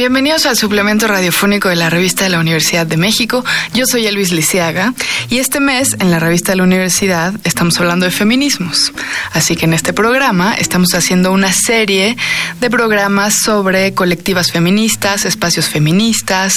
Bienvenidos al suplemento radiofónico de la revista de la Universidad de México. Yo soy Elvis Lisiaga y este mes en la revista de la Universidad estamos hablando de feminismos. Así que en este programa estamos haciendo una serie de programas sobre colectivas feministas, espacios feministas,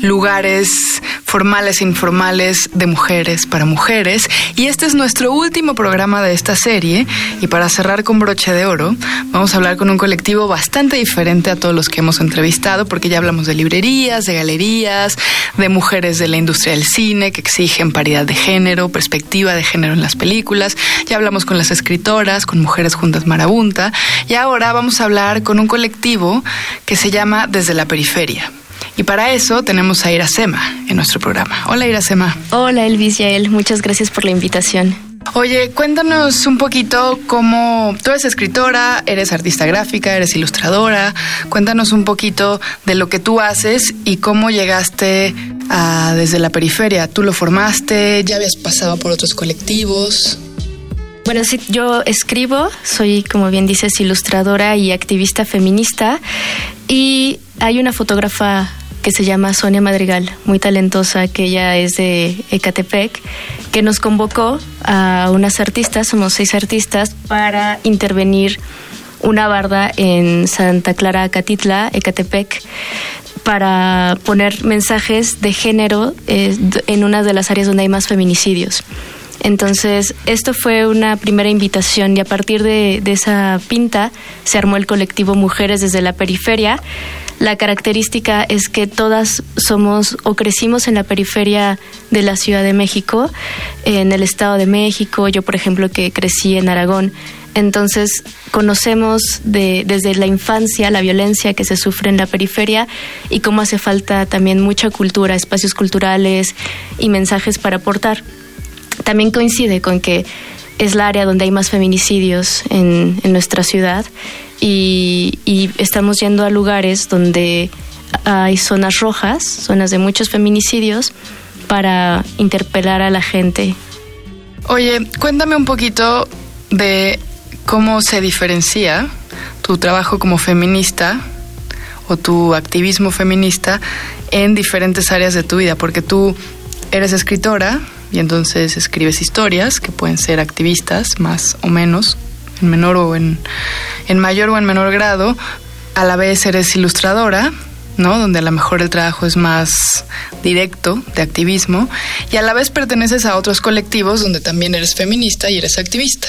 lugares formales e informales de mujeres para mujeres. Y este es nuestro último programa de esta serie y para cerrar con broche de oro vamos a hablar con un colectivo bastante diferente a todos los que hemos entrevistado porque ya hablamos de librerías, de galerías, de mujeres de la industria del cine que exigen paridad de género, perspectiva de género en las películas. Ya hablamos con las escritoras, con Mujeres Juntas Marabunta. Y ahora vamos a hablar con un colectivo que se llama Desde la Periferia. Y para eso tenemos a Iracema en nuestro programa. Hola Iracema. Hola Elvis Yael, muchas gracias por la invitación. Oye, cuéntanos un poquito cómo tú eres escritora, eres artista gráfica, eres ilustradora. Cuéntanos un poquito de lo que tú haces y cómo llegaste a, desde la periferia. ¿Tú lo formaste? ¿Ya habías pasado por otros colectivos? Bueno, sí, yo escribo, soy, como bien dices, ilustradora y activista feminista. Y hay una fotógrafa que se llama Sonia Madrigal, muy talentosa, que ella es de Ecatepec, que nos convocó a unas artistas, somos seis artistas, para intervenir una barda en Santa Clara, Catitla, Ecatepec, para poner mensajes de género eh, en una de las áreas donde hay más feminicidios. Entonces, esto fue una primera invitación y a partir de, esa pinta se armó el colectivo Mujeres desde la Periferia, la característica es que todas somos o crecimos en la periferia de la Ciudad de México, en el Estado de México, yo por ejemplo que crecí en Aragón. Entonces conocemos de, desde la infancia la violencia que se sufre en la periferia y cómo hace falta también mucha cultura, espacios culturales y mensajes para aportar. También coincide con que es la área donde hay más feminicidios en, en nuestra ciudad y, estamos yendo a lugares donde hay zonas rojas, zonas de muchos feminicidios, para interpelar a la gente. Oye, cuéntame un poquito de cómo se diferencia tu trabajo como feminista o tu activismo feminista en diferentes áreas de tu vida, porque tú eres escritora y entonces escribes historias que pueden ser activistas más o menos, en menor o en, en mayor o en menor grado. A la vez eres ilustradora, ¿no? Donde a lo mejor el trabajo es más directo, de activismo, y a la vez perteneces a otros colectivos donde también eres feminista y eres activista.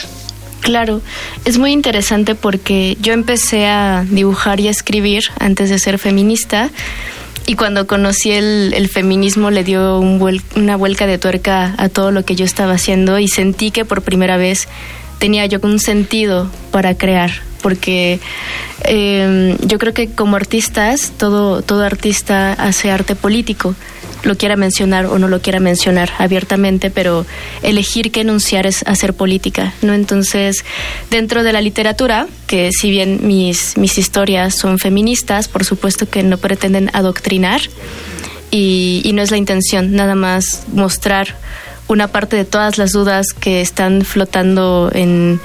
Claro, es muy interesante porque yo empecé a dibujar y a escribir antes de ser feminista y cuando conocí el, el feminismo le dio un una vuelca de tuerca a todo lo que yo estaba haciendo y sentí que por primera vez tenía yo un sentido para crear, porque em, yo creo que como artistas, todo, todo artista hace arte político, lo quiera mencionar o no lo quiera mencionar abiertamente, pero elegir qué enunciar es hacer política, ¿no? Entonces, dentro de la literatura, que si bien mis, mis historias son feministas, por supuesto que no pretenden adoctrinar, y, y no es la intención, nada más mostrar una parte de todas las dudas que están flotando en,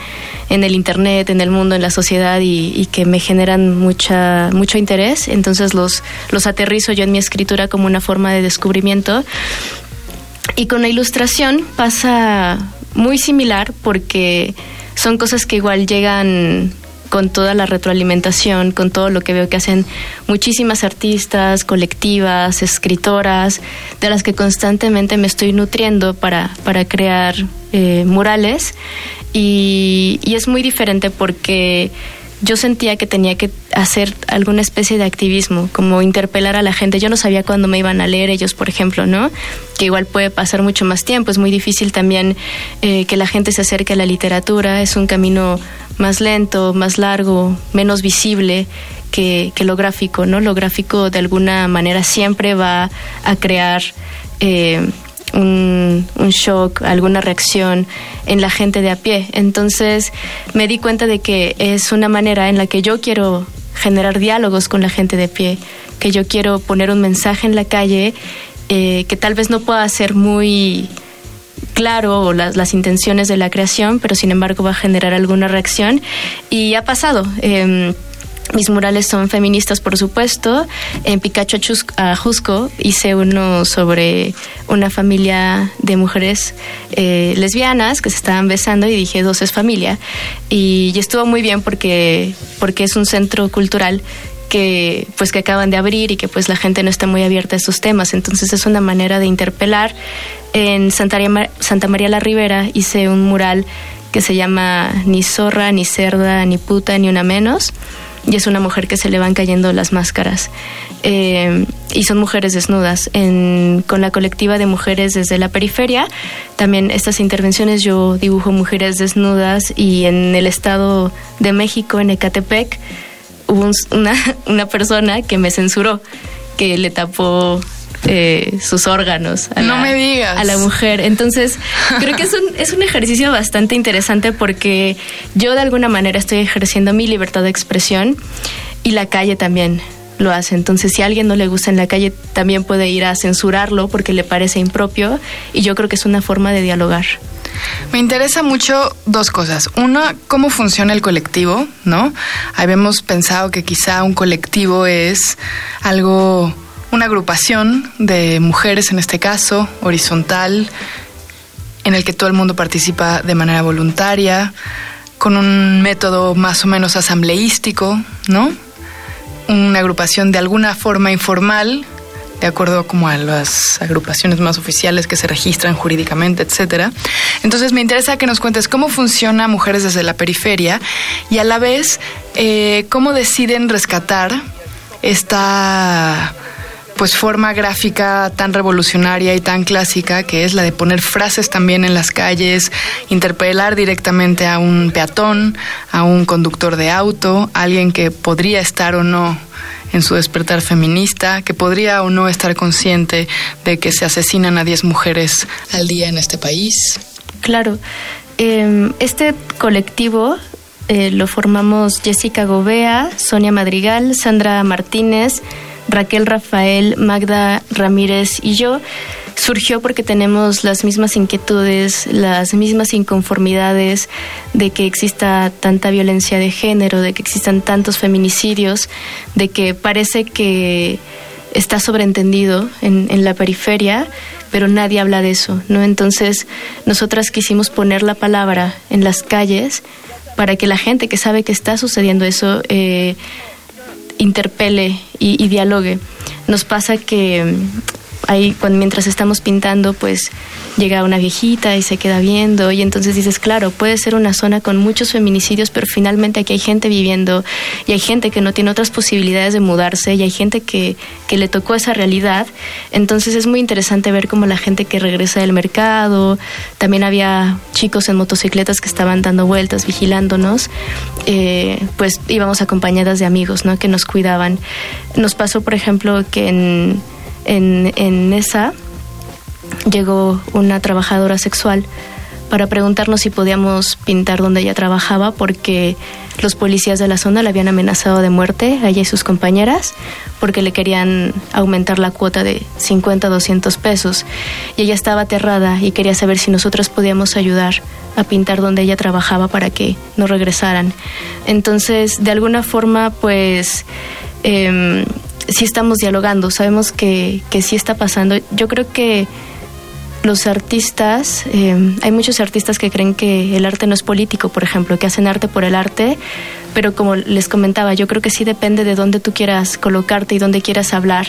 en el Internet, en el mundo, en la sociedad y, que me generan mucha, mucho interés. Entonces los, los aterrizo yo en mi escritura como una forma de descubrimiento. Y con la ilustración pasa muy similar porque son cosas que igual llegan con toda la retroalimentación, con todo lo que veo que hacen muchísimas artistas, colectivas, escritoras, de las que constantemente me estoy nutriendo para, para crear eh, murales. Y, y es muy diferente porque yo sentía que tenía que hacer alguna especie de activismo, como interpelar a la gente. Yo no sabía cuándo me iban a leer ellos, por ejemplo, ¿no? Que igual puede pasar mucho más tiempo. Es muy difícil también eh, que la gente se acerque a la literatura. Es un camino más lento, más largo, menos visible que, que lo gráfico, ¿no? Lo gráfico de alguna manera siempre va a crear... Eh, un, shock, alguna reacción en la gente de a pie. Entonces me di cuenta de que es una manera en la que yo quiero generar diálogos con la gente de pie, que yo quiero poner un mensaje en la calle eh, que tal vez no pueda ser muy claro las, las, intenciones de la creación, pero sin embargo va a generar alguna reacción. Y ha pasado. Em, Mis murales son feministas, por supuesto. En Picacho Jusco hice uno sobre una familia de mujeres eh, lesbianas que se estaban besando y dije dos es familia. Y, y, estuvo muy bien porque, porque es un centro cultural que pues que acaban de abrir y que pues la gente no está muy abierta a estos temas. Entonces es una manera de interpelar. En Santa Santa María la Ribera hice un mural que se llama Ni zorra, ni cerda, ni puta, ni una menos. Y es una mujer que se le van cayendo las máscaras. Eh, y son mujeres desnudas. Con la colectiva de mujeres desde la periferia, también estas intervenciones yo dibujo mujeres desnudas y en el Estado de México, en Ecatepec, hubo una, una persona que me censuró, que le tapó eh, sus órganos a, no la, me digas. a la mujer. Entonces, creo que es un, es un ejercicio bastante interesante porque yo de alguna manera estoy ejerciendo mi libertad de expresión y la calle también lo hace. Entonces, si a alguien no le gusta en la calle, también puede ir a censurarlo porque le parece impropio y yo creo que es una forma de dialogar. Me interesa mucho dos cosas. Una, cómo funciona el colectivo, ¿no? Habíamos pensado que quizá un colectivo es algo, una agrupación de mujeres en este caso, horizontal, en el que todo el mundo participa de manera voluntaria, con un método más o menos asambleístico, ¿no? Una agrupación de alguna forma informal, de acuerdo como a las agrupaciones más oficiales que se registran jurídicamente, etcétera. Entonces me interesa que nos cuentes cómo funciona Mujeres desde la periferia y a la vez eh, cómo deciden rescatar esta pues forma gráfica tan revolucionaria y tan clásica que es la de poner frases también en las calles, interpelar directamente a un peatón, a un conductor de auto, alguien que podría estar o no en su despertar feminista, que podría o no estar consciente de que se asesinan a 10 mujeres al día en este país. Claro, eh, este colectivo eh, lo formamos Jessica Gobea, Sonia Madrigal, Sandra Martínez, Raquel Rafael, Magda Ramírez y yo surgió porque tenemos las mismas inquietudes, las mismas inconformidades de que exista tanta violencia de género, de que existan tantos feminicidios, de que parece que está sobreentendido en, la periferia, pero nadie habla de eso, ¿no? Entonces, nosotras quisimos poner la palabra en las calles para que la gente que sabe que está sucediendo eso eh, interpele y, dialogue. Nos pasa que ahí mientras estamos pintando, pues llega una viejita y se queda viendo y entonces dices, claro, puede ser una zona con muchos feminicidios, pero finalmente aquí hay gente viviendo y hay gente que no tiene otras posibilidades de mudarse y hay gente que, que le tocó esa realidad. Entonces es muy interesante ver cómo la gente que regresa del mercado, también había chicos en motocicletas que estaban dando vueltas, vigilándonos, eh, pues íbamos acompañadas de amigos, ¿no? Que nos cuidaban. Nos pasó, por ejemplo, que en, en, en esa llegó una trabajadora sexual para preguntarnos si podíamos pintar donde ella trabajaba porque los policías de la zona le habían amenazado de muerte a ella y sus compañeras porque le querían aumentar la cuota de 50 a 200 pesos y ella estaba aterrada y quería saber si nosotros podíamos ayudar a pintar donde ella trabajaba para que no regresaran. Entonces, de alguna forma, pues... Eh, sí estamos dialogando, sabemos que, que sí está pasando. Yo creo que los artistas, eh, hay muchos artistas que creen que el arte no es político, por ejemplo, que hacen arte por el arte, pero como les comentaba, yo creo que sí depende de dónde tú quieras colocarte y dónde quieras hablar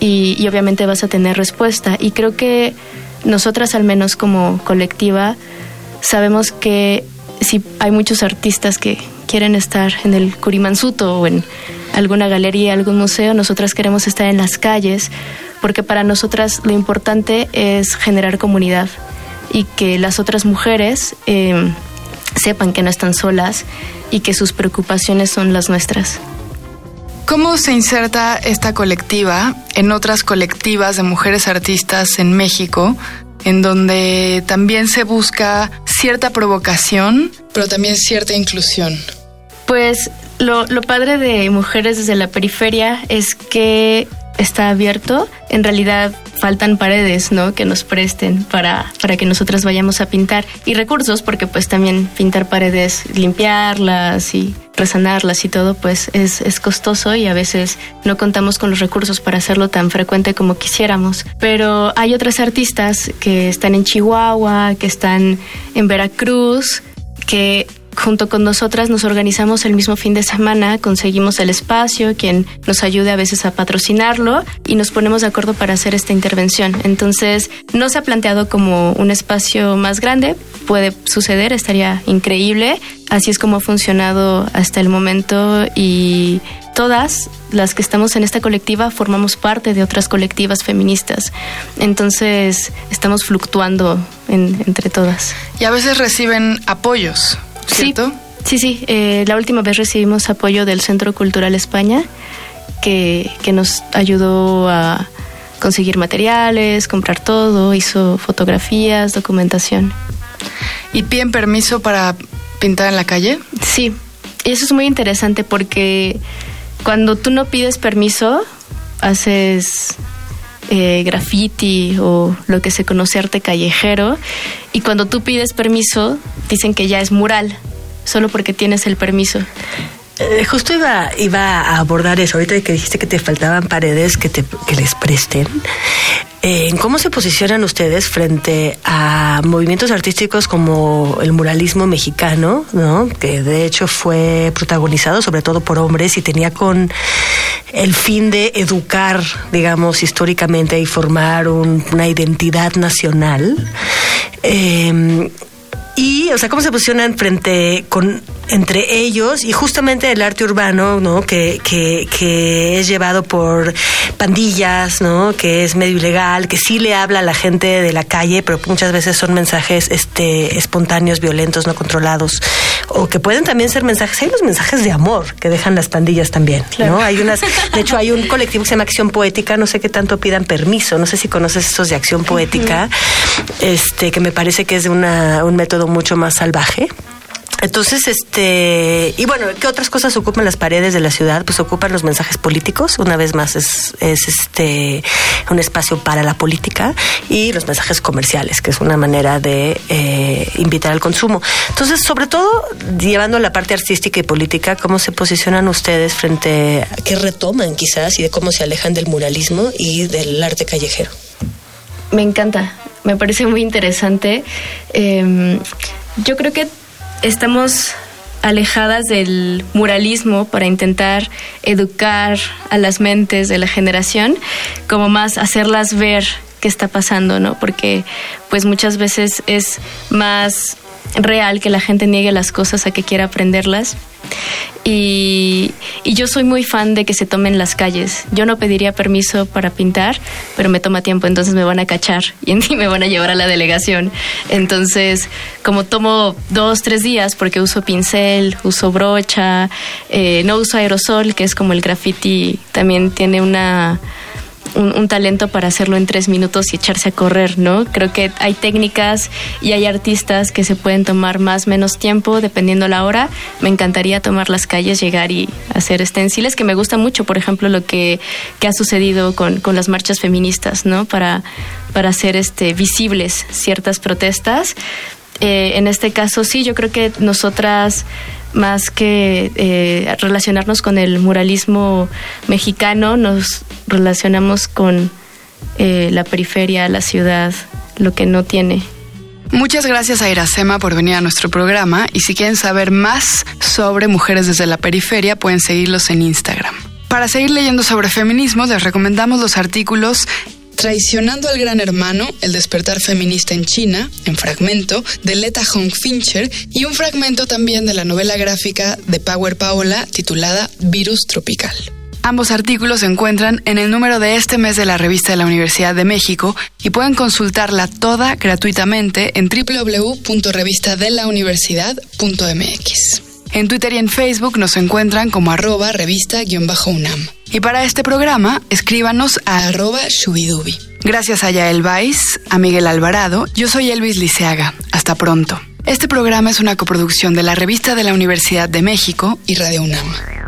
y, y obviamente vas a tener respuesta. Y creo que nosotras, al menos como colectiva, sabemos que si hay muchos artistas que quieren estar en el Curimansuto o en alguna galería, algún museo, nosotras queremos estar en las calles porque para nosotras lo importante es generar comunidad y que las otras mujeres eh, sepan que no están solas y que sus preocupaciones son las nuestras. ¿Cómo se inserta esta colectiva en otras colectivas de mujeres artistas en México, en donde también se busca cierta provocación, pero también cierta inclusión? Pues lo, padre de Mujeres desde la Periferia es que está abierto. En realidad faltan paredes, ¿no? Que nos presten para, para que nosotras vayamos a pintar. Y recursos, porque pues también pintar paredes, limpiarlas y resanarlas y todo, pues es, es costoso y a veces no contamos con los recursos para hacerlo tan frecuente como quisiéramos. Pero hay otras artistas que están en Chihuahua, que están en Veracruz, que junto con nosotras nos organizamos el mismo fin de semana, conseguimos el espacio, quien nos ayude a veces a patrocinarlo y nos ponemos de acuerdo para hacer esta intervención. Entonces, no se ha planteado como un espacio más grande, puede suceder, estaría increíble. Así es como ha funcionado hasta el momento y todas las que estamos en esta colectiva formamos parte de otras colectivas feministas. Entonces, estamos fluctuando entre todas. Y a veces reciben apoyos Sí, sí, sí. Eh, la última vez recibimos apoyo del Centro Cultural España, que, que nos ayudó a conseguir materiales, comprar todo, hizo fotografías, documentación. ¿Y piden permiso para pintar en la calle? Sí, eso es muy interesante porque cuando tú no pides permiso, haces eh, graffiti o lo que se conoce arte callejero y cuando tú pides permiso dicen que ya es mural solo porque tienes el permiso. Eh, justo iba, iba a abordar eso, ahorita que dijiste que te faltaban paredes que, te, que les presten. Eh, ¿Cómo se posicionan ustedes frente a movimientos artísticos como el muralismo mexicano, ¿no? que de hecho fue protagonizado sobre todo por hombres y tenía con el fin de educar, digamos, históricamente y formar una identidad nacional? Eh, y, o sea, cómo se posicionan frente con entre ellos y justamente el arte urbano, ¿no? Que, que, que es llevado por pandillas, ¿no? Que es medio ilegal, que sí le habla a la gente de la calle, pero muchas veces son mensajes este, espontáneos, violentos, no controlados, o que pueden también ser mensajes, hay los mensajes de amor que dejan las pandillas también, ¿no? Hay unas, de hecho hay un colectivo que se llama Acción Poética, no sé qué tanto pidan permiso, no sé si conoces estos de Acción Poética, este, que me parece que es de una, un método mucho más salvaje. Entonces, este, y bueno, ¿qué otras cosas ocupan las paredes de la ciudad? Pues ocupan los mensajes políticos, una vez más es, es este un espacio para la política, y los mensajes comerciales, que es una manera de eh, invitar al consumo. Entonces, sobre todo, llevando la parte artística y política, ¿cómo se posicionan ustedes frente a qué retoman quizás y de cómo se alejan del muralismo y del arte callejero? Me encanta, me parece muy interesante. Em, yo creo que estamos alejadas del muralismo para intentar educar a las mentes de la generación, como más hacerlas ver qué está pasando, ¿no? Porque pues muchas veces es más real que la gente niegue las cosas a que quiera aprenderlas. Y, yo soy muy fan de que se tomen las calles. Yo no pediría permiso para pintar, pero me toma tiempo, entonces me van a cachar y me van a llevar a la delegación. Entonces, como tomo dos, tres días, porque uso pincel, uso brocha, eh, no uso aerosol, que es como el graffiti, también tiene una un, talento para hacerlo en tres minutos y echarse a correr, ¿no? Creo que hay técnicas y hay artistas que se pueden tomar más menos tiempo dependiendo la hora. Me encantaría tomar las calles, llegar y hacer estenciles, que me gusta mucho, por ejemplo, lo que, ha sucedido con, con las marchas feministas, ¿no? Para, para hacer este, visibles ciertas protestas. Eh, en este caso sí, yo creo que nosotras más que eh, relacionarnos con el muralismo mexicano, nos relacionamos con eh, la periferia, la ciudad, lo que no tiene. Muchas gracias a Iracema por venir a nuestro programa y si quieren saber más sobre Mujeres desde la Periferia pueden seguirlos en Instagram. Para seguir leyendo sobre feminismo les recomendamos los artículos Traicionando al Gran Hermano, el despertar feminista en China, en fragmento, de Leta Hong Fincher, y un fragmento también de la novela gráfica de Power Paola titulada Virus Tropical. Ambos artículos se encuentran en el número de este mes de la revista de la Universidad de México y pueden consultarla toda gratuitamente en www.revistadelauniversidad.mx. En Twitter y en Facebook nos encuentran como arroba revista-unam. Y para este programa, escríbanos a arroba shubidubi. Gracias a Yael Vais, a Miguel Alvarado, yo soy Elvis Liceaga. Hasta pronto. Este programa es una coproducción de la Revista de la Universidad de México y Radio UNAM.